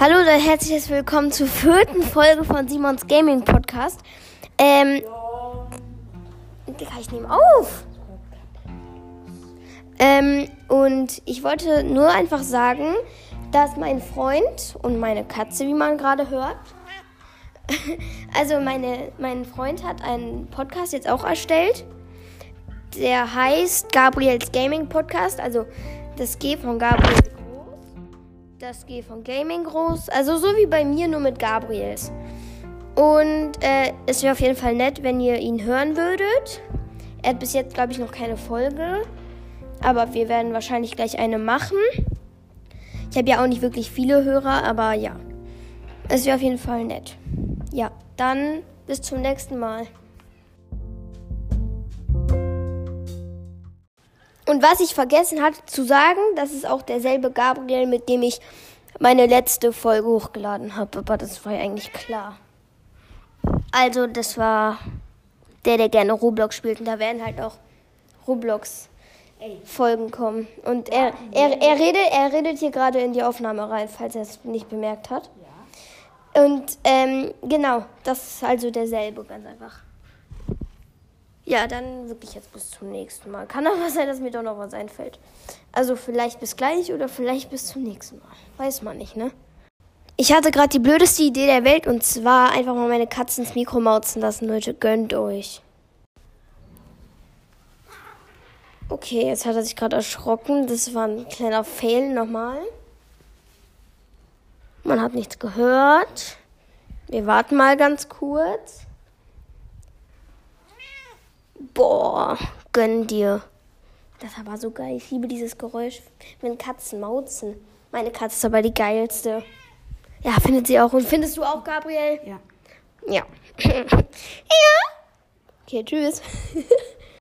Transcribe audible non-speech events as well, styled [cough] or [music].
Hallo und herzliches Willkommen zur vierten Folge von Simons Gaming Podcast. Ähm, ich nehme auf. Ähm, und ich wollte nur einfach sagen, dass mein Freund und meine Katze, wie man gerade hört, [laughs] also meine, mein Freund hat einen Podcast jetzt auch erstellt. Der heißt Gabriels Gaming Podcast. Also das G von Gabriel groß, das G von Gaming groß. Also so wie bei mir, nur mit Gabriels. Und äh, es wäre auf jeden Fall nett, wenn ihr ihn hören würdet. Er hat bis jetzt, glaube ich, noch keine Folge. Aber wir werden wahrscheinlich gleich eine machen. Ich habe ja auch nicht wirklich viele Hörer, aber ja. Es wäre auf jeden Fall nett. Ja, dann bis zum nächsten Mal. Und was ich vergessen hatte zu sagen, das ist auch derselbe Gabriel, mit dem ich meine letzte Folge hochgeladen habe. Aber das war ja eigentlich klar. Also, das war der, der gerne Roblox spielt. Und da werden halt auch Roblox-Folgen kommen. Und er, er, er, redet, er redet hier gerade in die Aufnahme rein, falls er es nicht bemerkt hat. Und ähm, genau, das ist also derselbe, ganz einfach. Ja, dann wirklich jetzt bis zum nächsten Mal. Kann aber sein, dass mir doch noch was einfällt. Also vielleicht bis gleich oder vielleicht bis zum nächsten Mal. Weiß man nicht, ne? Ich hatte gerade die blödeste Idee der Welt und zwar einfach mal meine Katzen ins Mikro mauzen lassen, Leute. Gönnt euch. Okay, jetzt hat er sich gerade erschrocken. Das war ein kleiner Fail nochmal. Man hat nichts gehört. Wir warten mal ganz kurz. Boah, gönn dir. Das war so geil. Ich liebe dieses Geräusch, wenn Katzen mauzen. Meine Katze ist aber die geilste. Ja, findet sie auch. Und findest du auch, Gabriel? Ja. Ja. [laughs] ja. Okay, tschüss. [laughs]